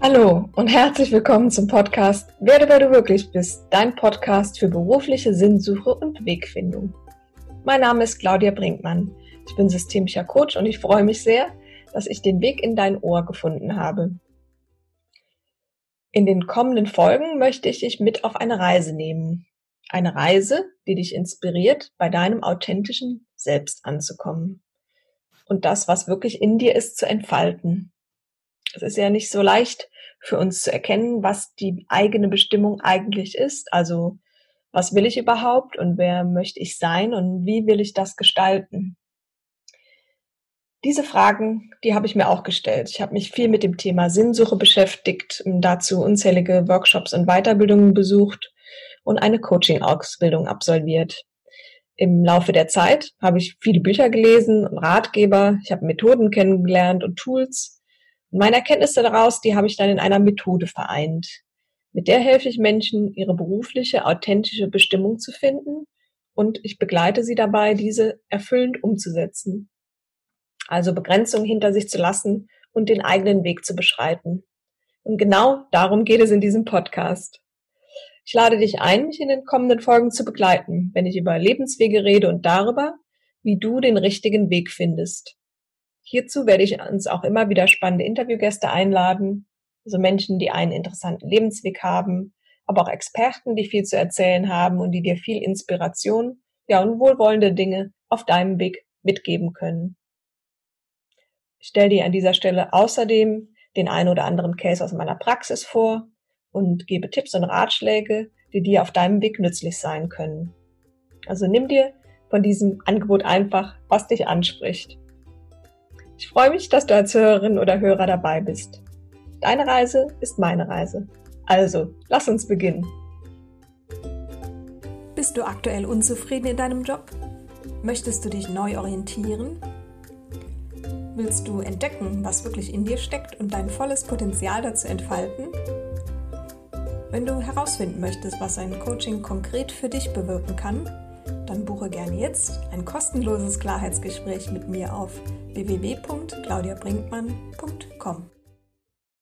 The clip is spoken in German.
Hallo und herzlich willkommen zum Podcast Werde, wer du wirklich bist, dein Podcast für berufliche Sinnsuche und Wegfindung. Mein Name ist Claudia Brinkmann. Ich bin systemischer Coach und ich freue mich sehr, dass ich den Weg in dein Ohr gefunden habe. In den kommenden Folgen möchte ich dich mit auf eine Reise nehmen. Eine Reise, die dich inspiriert, bei deinem authentischen Selbst anzukommen. Und das, was wirklich in dir ist, zu entfalten. Es ist ja nicht so leicht für uns zu erkennen, was die eigene Bestimmung eigentlich ist. Also, was will ich überhaupt und wer möchte ich sein und wie will ich das gestalten? Diese Fragen, die habe ich mir auch gestellt. Ich habe mich viel mit dem Thema Sinnsuche beschäftigt, dazu unzählige Workshops und Weiterbildungen besucht und eine Coaching-Ausbildung absolviert. Im Laufe der Zeit habe ich viele Bücher gelesen und Ratgeber, ich habe Methoden kennengelernt und Tools. Meine Erkenntnisse daraus, die habe ich dann in einer Methode vereint. Mit der helfe ich Menschen, ihre berufliche, authentische Bestimmung zu finden und ich begleite sie dabei, diese erfüllend umzusetzen also Begrenzung hinter sich zu lassen und den eigenen Weg zu beschreiten. Und genau darum geht es in diesem Podcast. Ich lade dich ein, mich in den kommenden Folgen zu begleiten, wenn ich über Lebenswege rede und darüber, wie du den richtigen Weg findest. Hierzu werde ich uns auch immer wieder spannende Interviewgäste einladen, also Menschen, die einen interessanten Lebensweg haben, aber auch Experten, die viel zu erzählen haben und die dir viel Inspiration, ja und wohlwollende Dinge auf deinem Weg mitgeben können. Ich stelle dir an dieser Stelle außerdem den einen oder anderen Case aus meiner Praxis vor und gebe Tipps und Ratschläge, die dir auf deinem Weg nützlich sein können. Also nimm dir von diesem Angebot einfach, was dich anspricht. Ich freue mich, dass du als Hörerin oder Hörer dabei bist. Deine Reise ist meine Reise. Also, lass uns beginnen. Bist du aktuell unzufrieden in deinem Job? Möchtest du dich neu orientieren? Willst du entdecken, was wirklich in dir steckt und dein volles Potenzial dazu entfalten? Wenn du herausfinden möchtest, was ein Coaching konkret für dich bewirken kann, dann buche gerne jetzt ein kostenloses Klarheitsgespräch mit mir auf www.claudiabrinkmann.com.